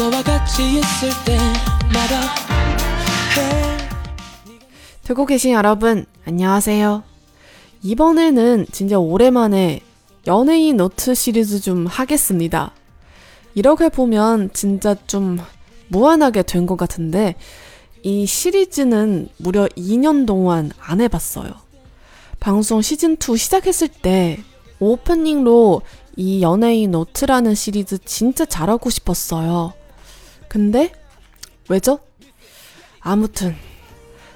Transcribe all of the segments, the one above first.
너와 같이 있을 때마다. 듣고 계신 여러분, 안녕하세요. 이번에는 진짜 오랜만에 연예인 노트 시리즈 좀 하겠습니다. 이렇게 보면 진짜 좀 무한하게 된 것 같은데, 이 시리즈는 무려 2년 동안 안 해봤어요. 방송 시즌2 시작했을 때 오프닝로 이 연예인 노트라는 시리즈 진짜 잘하고 싶었어요. 근데 왜죠? 아무튼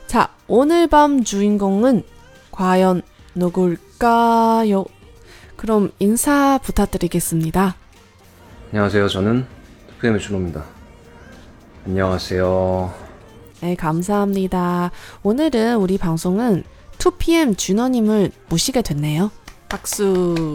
자 오늘 밤 주인공은 과연 누굴까요? 그럼 인사 부탁드리겠습니다. 안녕하세요. 저는 투프엠의 준호입니다. 안녕하세요. 네, 감사합니다. 오늘은 우리 방송은 2PM 준호님을 모시게 됐네요. 박수.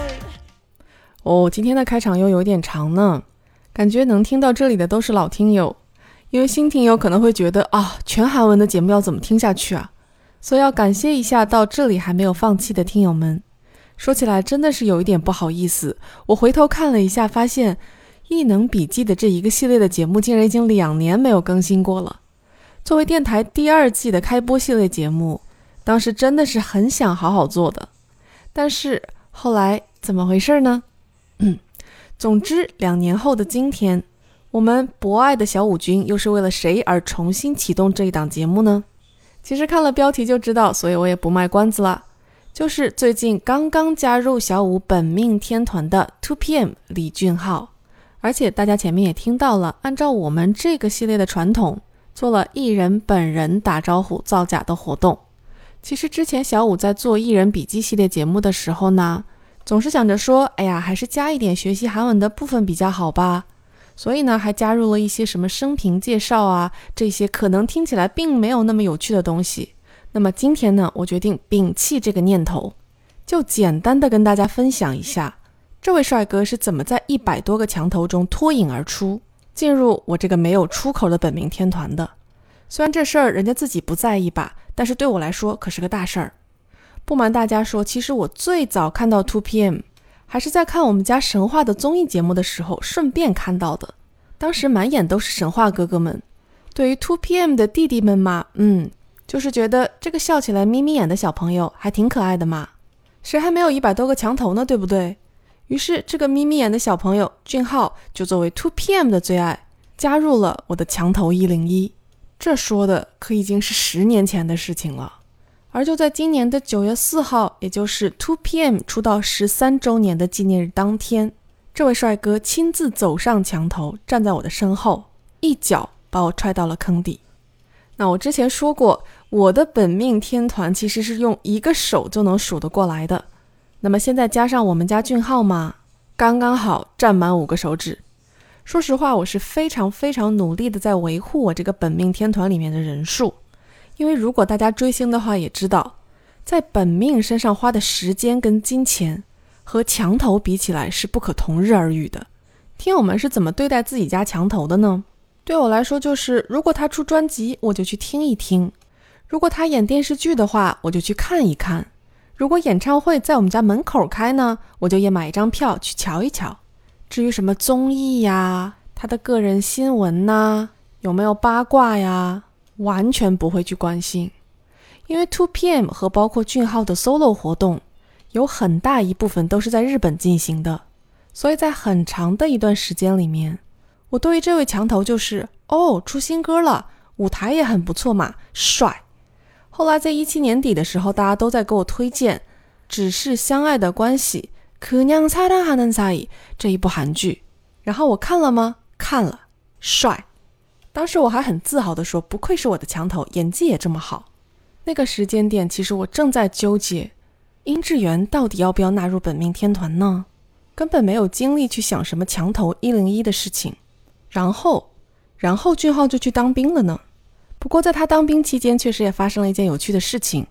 哦，今天的开场又有点长呢，感觉能听到这里的都是老听友，因为新听友可能会觉得啊，全韩文的节目要怎么听下去啊？所以要感谢一下到这里还没有放弃的听友们。说起来真的是有一点不好意思，我回头看了一下，发现《异能笔记》的这一个系列的节目竟然已经两年没有更新过了。作为电台第二季的开播系列节目，当时真的是很想好好做的，但是后来怎么回事呢？总之，两年后的今天，我们博爱的小五军又是为了谁而重新启动这一档节目呢？其实看了标题就知道，所以我也不卖关子了。就是最近刚刚加入小五本命天团的 Two PM 李俊浩，而且大家前面也听到了，按照我们这个系列的传统，做了艺人本人打招呼造假的活动。其实之前小五在做艺人笔记系列节目的时候呢，总是想着说，哎呀，还是加一点学习韩文的部分比较好吧。所以呢，还加入了一些什么生平介绍啊，这些可能听起来并没有那么有趣的东西。那么今天呢，我决定摒弃这个念头，就简单的跟大家分享一下，这位帅哥是怎么在一百多个墙头中脱颖而出，进入我这个没有出口的本命天团的。虽然这事儿人家自己不在意吧，但是对我来说可是个大事儿。不瞒大家说，其实我最早看到 Two PM，还是在看我们家神话的综艺节目的时候顺便看到的。当时满眼都是神话哥哥们，对于 Two PM 的弟弟们嘛，嗯。就是觉得这个笑起来眯眯眼的小朋友还挺可爱的嘛，谁还没有一百多个墙头呢，对不对？于是这个眯眯眼的小朋友俊浩就作为 Two PM 的最爱加入了我的墙头一零一。这说的可已经是十年前的事情了。而就在今年的九月四号，也就是 Two PM 出道十三周年的纪念日当天，这位帅哥亲自走上墙头，站在我的身后，一脚把我踹到了坑底。那我之前说过。我的本命天团其实是用一个手就能数得过来的，那么现在加上我们家俊浩嘛，刚刚好占满五个手指。说实话，我是非常非常努力的在维护我这个本命天团里面的人数，因为如果大家追星的话，也知道，在本命身上花的时间跟金钱和墙头比起来是不可同日而语的。听友们是怎么对待自己家墙头的呢？对我来说，就是如果他出专辑，我就去听一听。如果他演电视剧的话，我就去看一看；如果演唱会在我们家门口开呢，我就也买一张票去瞧一瞧。至于什么综艺呀、他的个人新闻呐、有没有八卦呀，完全不会去关心。因为 Two PM 和包括俊浩的 solo 活动，有很大一部分都是在日本进行的，所以在很长的一段时间里面，我对于这位墙头就是哦，出新歌了，舞台也很不错嘛，帅。后来在一七年底的时候，大家都在给我推荐《只是相爱的关系》그냥사랑하는사이这一部韩剧，然后我看了吗？看了，帅。 当时我还很自豪地说：“不愧是我的墙头，演技也这么好。”那个时间点，其实我正在纠结，殷志源到底要不要纳入本命天团呢？根本没有精力去想什么墙头一零一的事情。然后，然后俊浩就去当兵了呢。不过在他当兵期间，确实也发生了一件有趣的事情，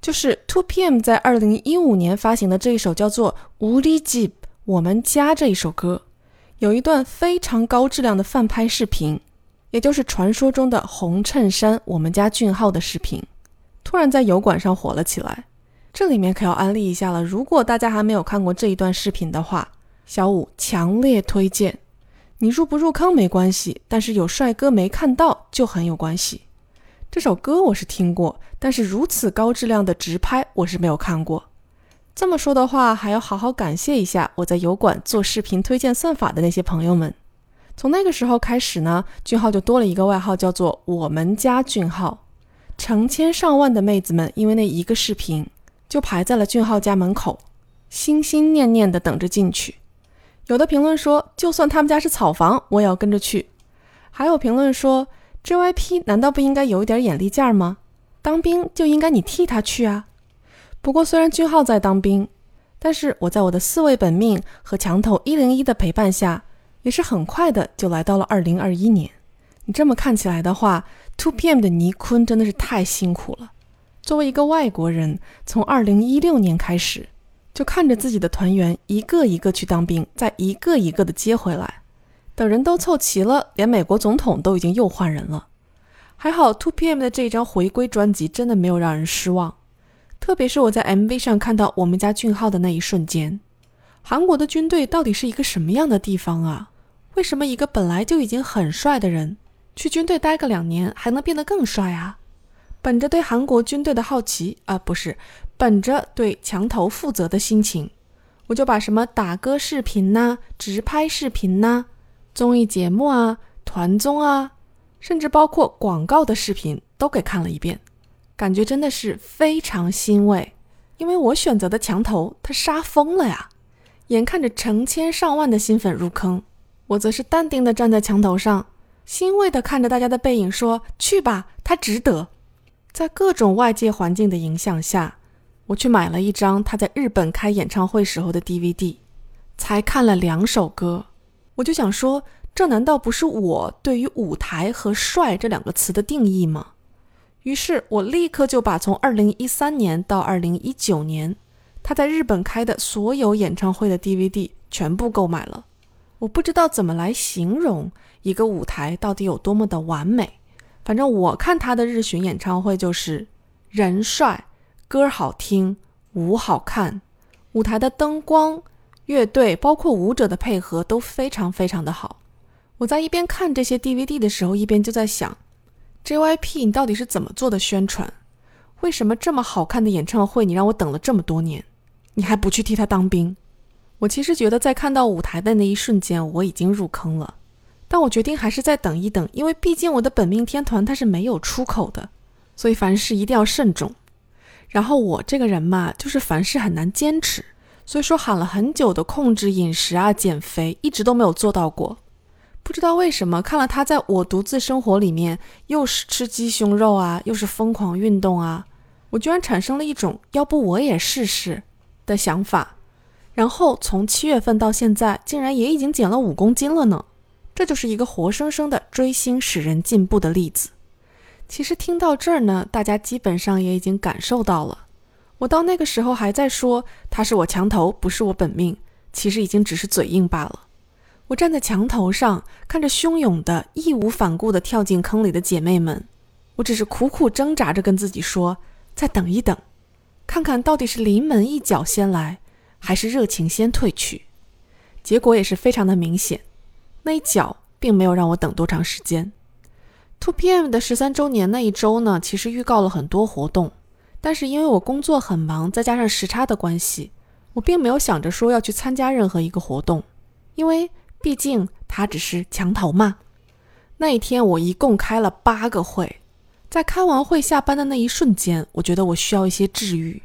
就是 Two PM 在二零一五年发行的这一首叫做《无力记我们家》这一首歌，有一段非常高质量的翻拍视频，也就是传说中的红衬衫我们家俊浩的视频，突然在油管上火了起来。这里面可要安利一下了，如果大家还没有看过这一段视频的话，小五强烈推荐。你入不入坑没关系，但是有帅哥没看到就很有关系。这首歌我是听过，但是如此高质量的直拍我是没有看过。这么说的话，还要好好感谢一下我在油管做视频推荐算法的那些朋友们。从那个时候开始呢，俊浩就多了一个外号，叫做“我们家俊浩”。成千上万的妹子们因为那一个视频，就排在了俊浩家门口，心心念念的等着进去。有的评论说，就算他们家是草房，我也要跟着去。还有评论说。JYP 难道不应该有一点眼力劲儿吗？当兵就应该你替他去啊！不过虽然俊浩在当兵，但是我在我的四位本命和墙头一零一的陪伴下，也是很快的就来到了二零二一年。你这么看起来的话，Two PM 的尼坤真的是太辛苦了。作为一个外国人，从二零一六年开始，就看着自己的团员一个一个去当兵，再一个一个的接回来。等人都凑齐了，连美国总统都已经又换人了。还好，Two PM 的这一张回归专辑真的没有让人失望。特别是我在 MV 上看到我们家俊浩的那一瞬间，韩国的军队到底是一个什么样的地方啊？为什么一个本来就已经很帅的人，去军队待个两年还能变得更帅啊？本着对韩国军队的好奇啊，不是，本着对墙头负责的心情，我就把什么打歌视频呐、直拍视频呐。综艺节目啊，团综啊，甚至包括广告的视频都给看了一遍，感觉真的是非常欣慰。因为我选择的墙头他杀疯了呀！眼看着成千上万的新粉入坑，我则是淡定地站在墙头上，欣慰地看着大家的背影，说：“去吧，他值得。”在各种外界环境的影响下，我去买了一张他在日本开演唱会时候的 DVD，才看了两首歌。我就想说，这难道不是我对于舞台和帅这两个词的定义吗？于是我立刻就把从二零一三年到二零一九年他在日本开的所有演唱会的 DVD 全部购买了。我不知道怎么来形容一个舞台到底有多么的完美，反正我看他的日巡演唱会就是人帅、歌好听、舞好看，舞台的灯光。乐队包括舞者的配合都非常非常的好。我在一边看这些 DVD 的时候，一边就在想，JYP 你到底是怎么做的宣传？为什么这么好看的演唱会你让我等了这么多年，你还不去替他当兵？我其实觉得在看到舞台的那一瞬间，我已经入坑了，但我决定还是再等一等，因为毕竟我的本命天团它是没有出口的，所以凡事一定要慎重。然后我这个人嘛，就是凡事很难坚持。所以说喊了很久的控制饮食啊、减肥，一直都没有做到过。不知道为什么，看了他在我独自生活里面，又是吃鸡胸肉啊，又是疯狂运动啊，我居然产生了一种要不我也试试的想法。然后从七月份到现在，竟然也已经减了五公斤了呢。这就是一个活生生的追星使人进步的例子。其实听到这儿呢，大家基本上也已经感受到了。我到那个时候还在说他是我墙头，不是我本命，其实已经只是嘴硬罢了。我站在墙头上，看着汹涌的、义无反顾地跳进坑里的姐妹们，我只是苦苦挣扎着跟自己说：再等一等，看看到底是临门一脚先来，还是热情先退去。结果也是非常的明显，那一脚并没有让我等多长时间。Two PM 的十三周年那一周呢，其实预告了很多活动。但是因为我工作很忙，再加上时差的关系，我并没有想着说要去参加任何一个活动，因为毕竟它只是墙头嘛。那一天我一共开了八个会，在开完会下班的那一瞬间，我觉得我需要一些治愈。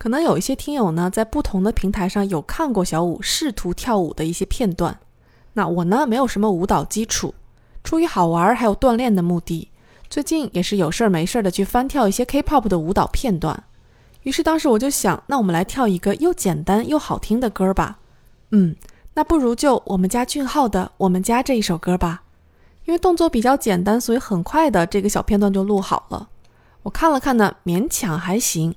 可能有一些听友呢，在不同的平台上有看过小五试图跳舞的一些片段，那我呢没有什么舞蹈基础，出于好玩还有锻炼的目的。最近也是有事儿没事儿的去翻跳一些 K-pop 的舞蹈片段，于是当时我就想，那我们来跳一个又简单又好听的歌吧。嗯，那不如就我们家俊浩的《我们家》这一首歌吧。因为动作比较简单，所以很快的这个小片段就录好了。我看了看呢，勉强还行。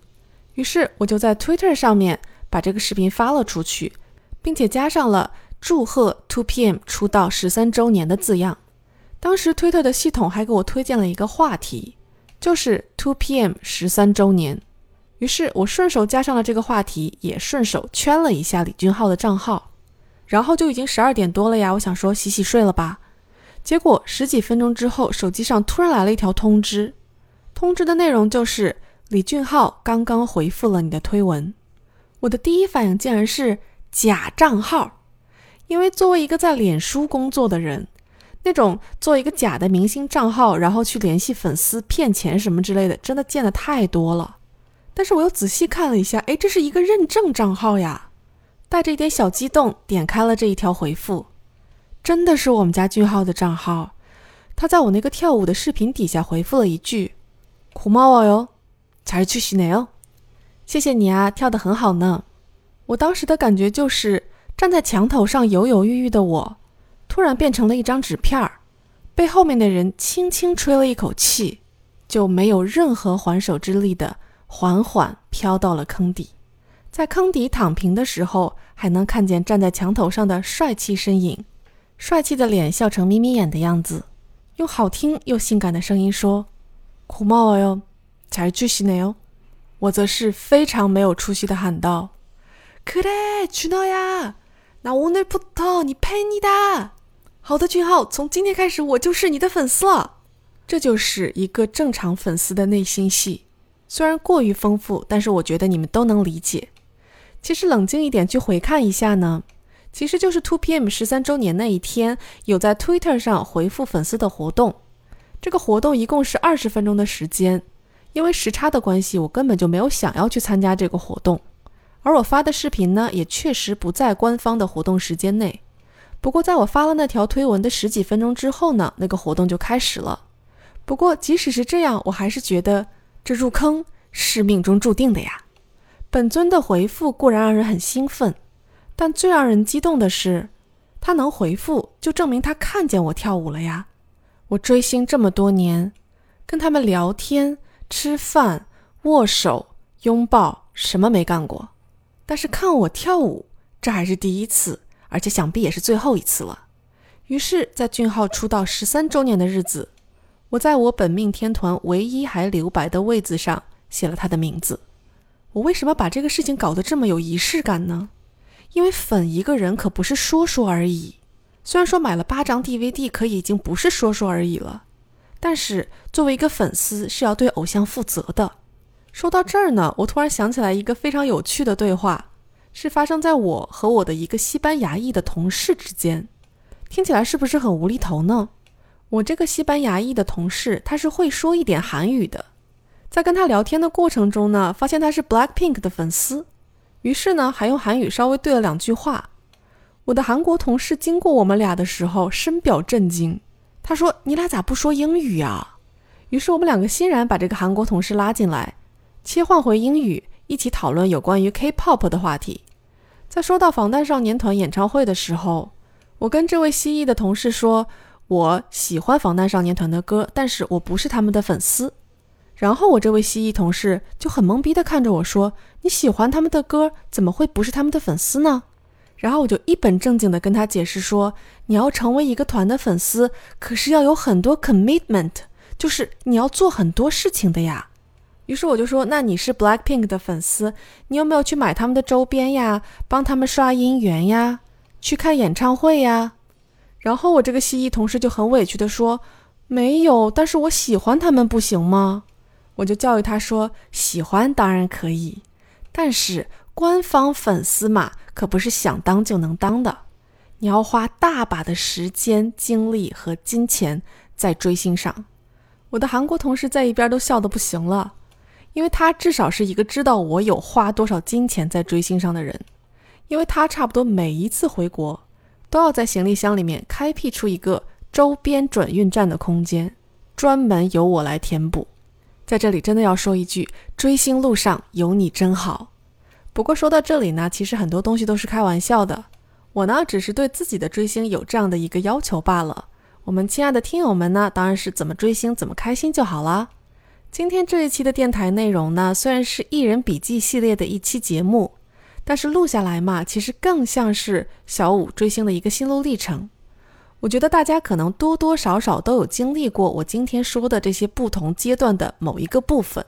于是我就在 Twitter 上面把这个视频发了出去，并且加上了祝贺 Two PM 出道十三周年的字样。当时 Twitter 的系统还给我推荐了一个话题，就是 Two PM 十三周年。于是我顺手加上了这个话题，也顺手圈了一下李俊浩的账号。然后就已经十二点多了呀，我想说洗洗睡了吧。结果十几分钟之后，手机上突然来了一条通知，通知的内容就是李俊浩刚刚回复了你的推文。我的第一反应竟然是假账号，因为作为一个在脸书工作的人，那种做一个假的明星账号，然后去联系粉丝骗钱什么之类的，真的见的太多了。但是我又仔细看了一下，哎，这是一个认证账号呀，带着一点小激动，点开了这一条回复。真的是我们家俊浩的账号，他在我那个跳舞的视频底下回复了一句：“苦猫我哟，才去洗内哦，谢谢你啊，跳得很好呢。”我当时的感觉就是站在墙头上犹犹豫豫的我，突然变成了一张纸片儿，被后面的人轻轻吹了一口气，就没有任何还手之力的缓缓飘到了坑底。在坑底躺平的时候，还能看见站在墙头上的帅气身影。帅气的脸，笑成眯眯眼的样子，用好听又性感的声音说：“苦冒了哟，잘주시네 요。 ”我则是非常没有出息的喊道：“그래준호 야， 나오늘부터니팬이 다。 好的，俊浩，从今天开始我就是你的粉丝了。”这就是一个正常粉丝的内心戏，虽然过于丰富，但是我觉得你们都能理解。其实冷静一点去回看一下呢。其实就是 Two PM 十三周年那一天，有在 Twitter 上回复粉丝的活动。这个活动一共是二十分钟的时间， 因为时差的关系，我根本就没有想要去参加这个活动。而我发的视频呢，也确实不在官方的活动时间内。不过，在我发了那条推文的十几分钟之后呢，那个活动就开始了。不过，即使是这样，我还是觉得这入坑是命中注定的呀。本尊的回复固然让人很兴奋。但最让人激动的是，他能回复，就证明他看见我跳舞了呀！我追星这么多年，跟他们聊天、吃饭、握手、拥抱，什么没干过。但是看我跳舞，这还是第一次，而且想必也是最后一次了。于是，在俊浩出道十三周年的日子，我在我本命天团唯一还留白的位子上写了他的名字。我为什么把这个事情搞得这么有仪式感呢？因为粉一个人可不是说说而已，虽然说买了八张 DVD 可已经不是说说而已了，但是作为一个粉丝是要对偶像负责的。说到这儿呢，我突然想起来一个非常有趣的对话，是发生在我和我的一个西班牙裔的同事之间。听起来是不是很无厘头呢？我这个西班牙裔的同事他是会说一点韩语的，在跟他聊天的过程中呢，发现他是 Blackpink 的粉丝。于是呢，还用韩语稍微对了两句话。我的韩国同事经过我们俩的时候，深表震惊。他说：“你俩咋不说英语呀？”于是我们两个欣然把这个韩国同事拉进来，切换回英语，一起讨论有关于 K-pop 的话题。在说到防弹少年团演唱会的时候，我跟这位西裔的同事说：“我喜欢防弹少年团的歌，但是我不是他们的粉丝。”然后我这位西裔同事就很懵逼地看着我说：“你喜欢他们的歌，怎么会不是他们的粉丝呢？”然后我就一本正经地跟他解释说：“你要成为一个团的粉丝，可是要有很多 commitment，就是你要做很多事情的呀。”于是我就说：“那你是 Blackpink 的粉丝，你有没有去买他们的周边呀？帮他们刷姻缘呀？去看演唱会呀？”然后我这个西裔同事就很委屈地说：“没有，但是我喜欢他们，不行吗？”我就教育他说：“喜欢当然可以，但是官方粉丝嘛，可不是想当就能当的。你要花大把的时间、精力和金钱在追星上。”我的韩国同事在一边都笑得不行了，因为他至少是一个知道我有花多少金钱在追星上的人，因为他差不多每一次回国都要在行李箱里面开辟出一个周边转运站的空间，专门由我来填补。在这里真的要说一句，追星路上有你真好。不过说到这里呢，其实很多东西都是开玩笑的。我呢，只是对自己的追星有这样的一个要求罢了。我们亲爱的听友们呢，当然是怎么追星怎么开心就好啦。今天这一期的电台内容呢，虽然是艺人笔记系列的一期节目，但是录下来嘛，其实更像是小五追星的一个心路历程。我觉得大家可能多多少少都有经历过我今天说的这些不同阶段的某一个部分。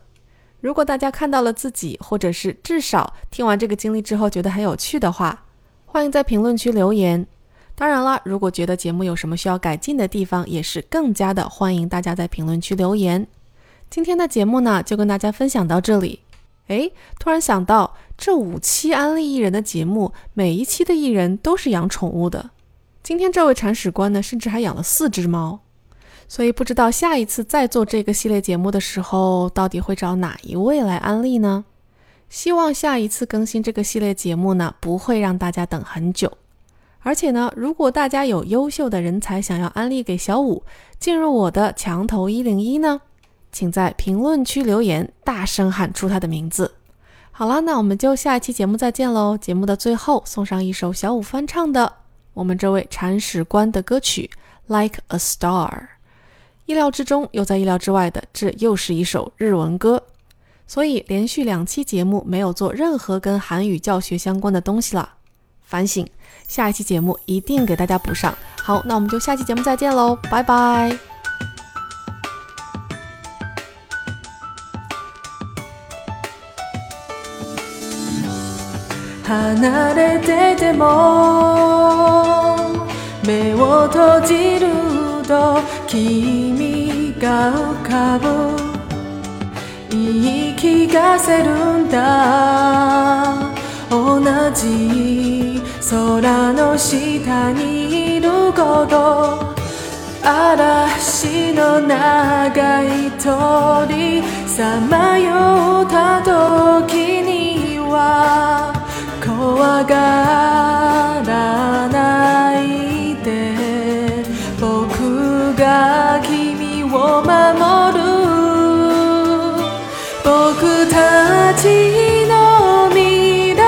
如果大家看到了自己，或者是至少听完这个经历之后觉得很有趣的话，欢迎在评论区留言。当然了，如果觉得节目有什么需要改进的地方，也是更加的欢迎大家在评论区留言。今天的节目呢，就跟大家分享到这里。诶，突然想到，这五期安利艺人的节目，每一期的艺人都是养宠物的。今天这位铲屎官呢，甚至还养了四只猫。所以不知道下一次再做这个系列节目的时候，到底会找哪一位来安利呢？希望下一次更新这个系列节目呢，不会让大家等很久。而且呢，如果大家有优秀的人才想要安利给小五，进入我的墙头一零一呢？请在评论区留言，大声喊出他的名字。好了，那我们就下一期节目再见喽！节目的最后送上一首小五翻唱的我们这位铲屎官的歌曲《Like a Star》。意料之中又在意料之外的，这又是一首日文歌。所以连续两期节目没有做任何跟韩语教学相关的东西了，反省。下一期节目一定给大家补上。好，那我们就下期节目再见喽，拜拜。離れてても目を閉じると 君が浮かぶ言い聞かせるんだ同じ空の下にいること嵐の長い鳥さまよった時には怖がらない。が君を守る僕たちの未来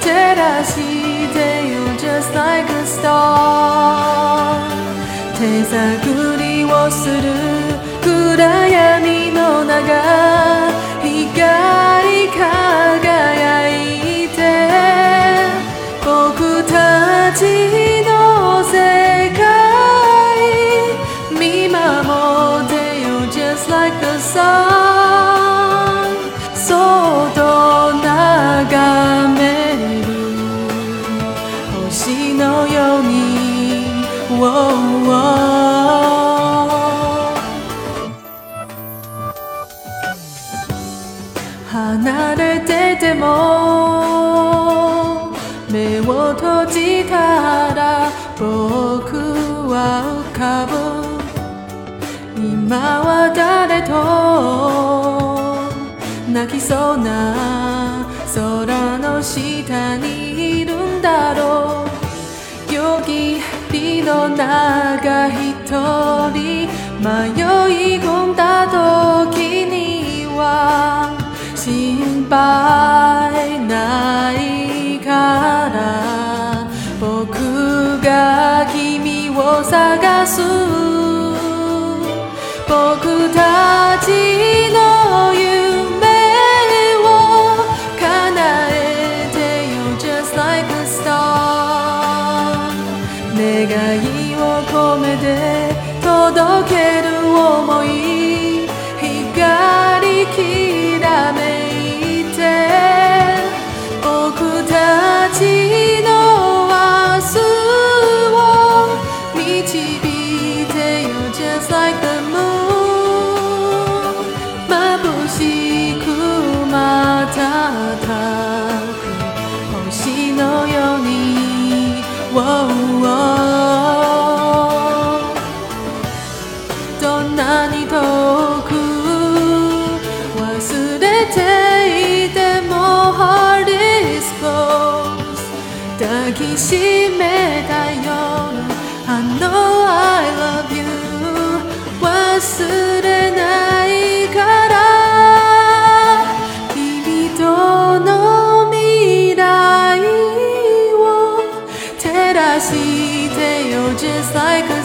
照らしてよ just like a star 手探りをするそうな空の下にいるんだろう。よぎりの中一人迷い込んだ時には心配ないから。僕が君を探す be day, you're just like the moon. changes like a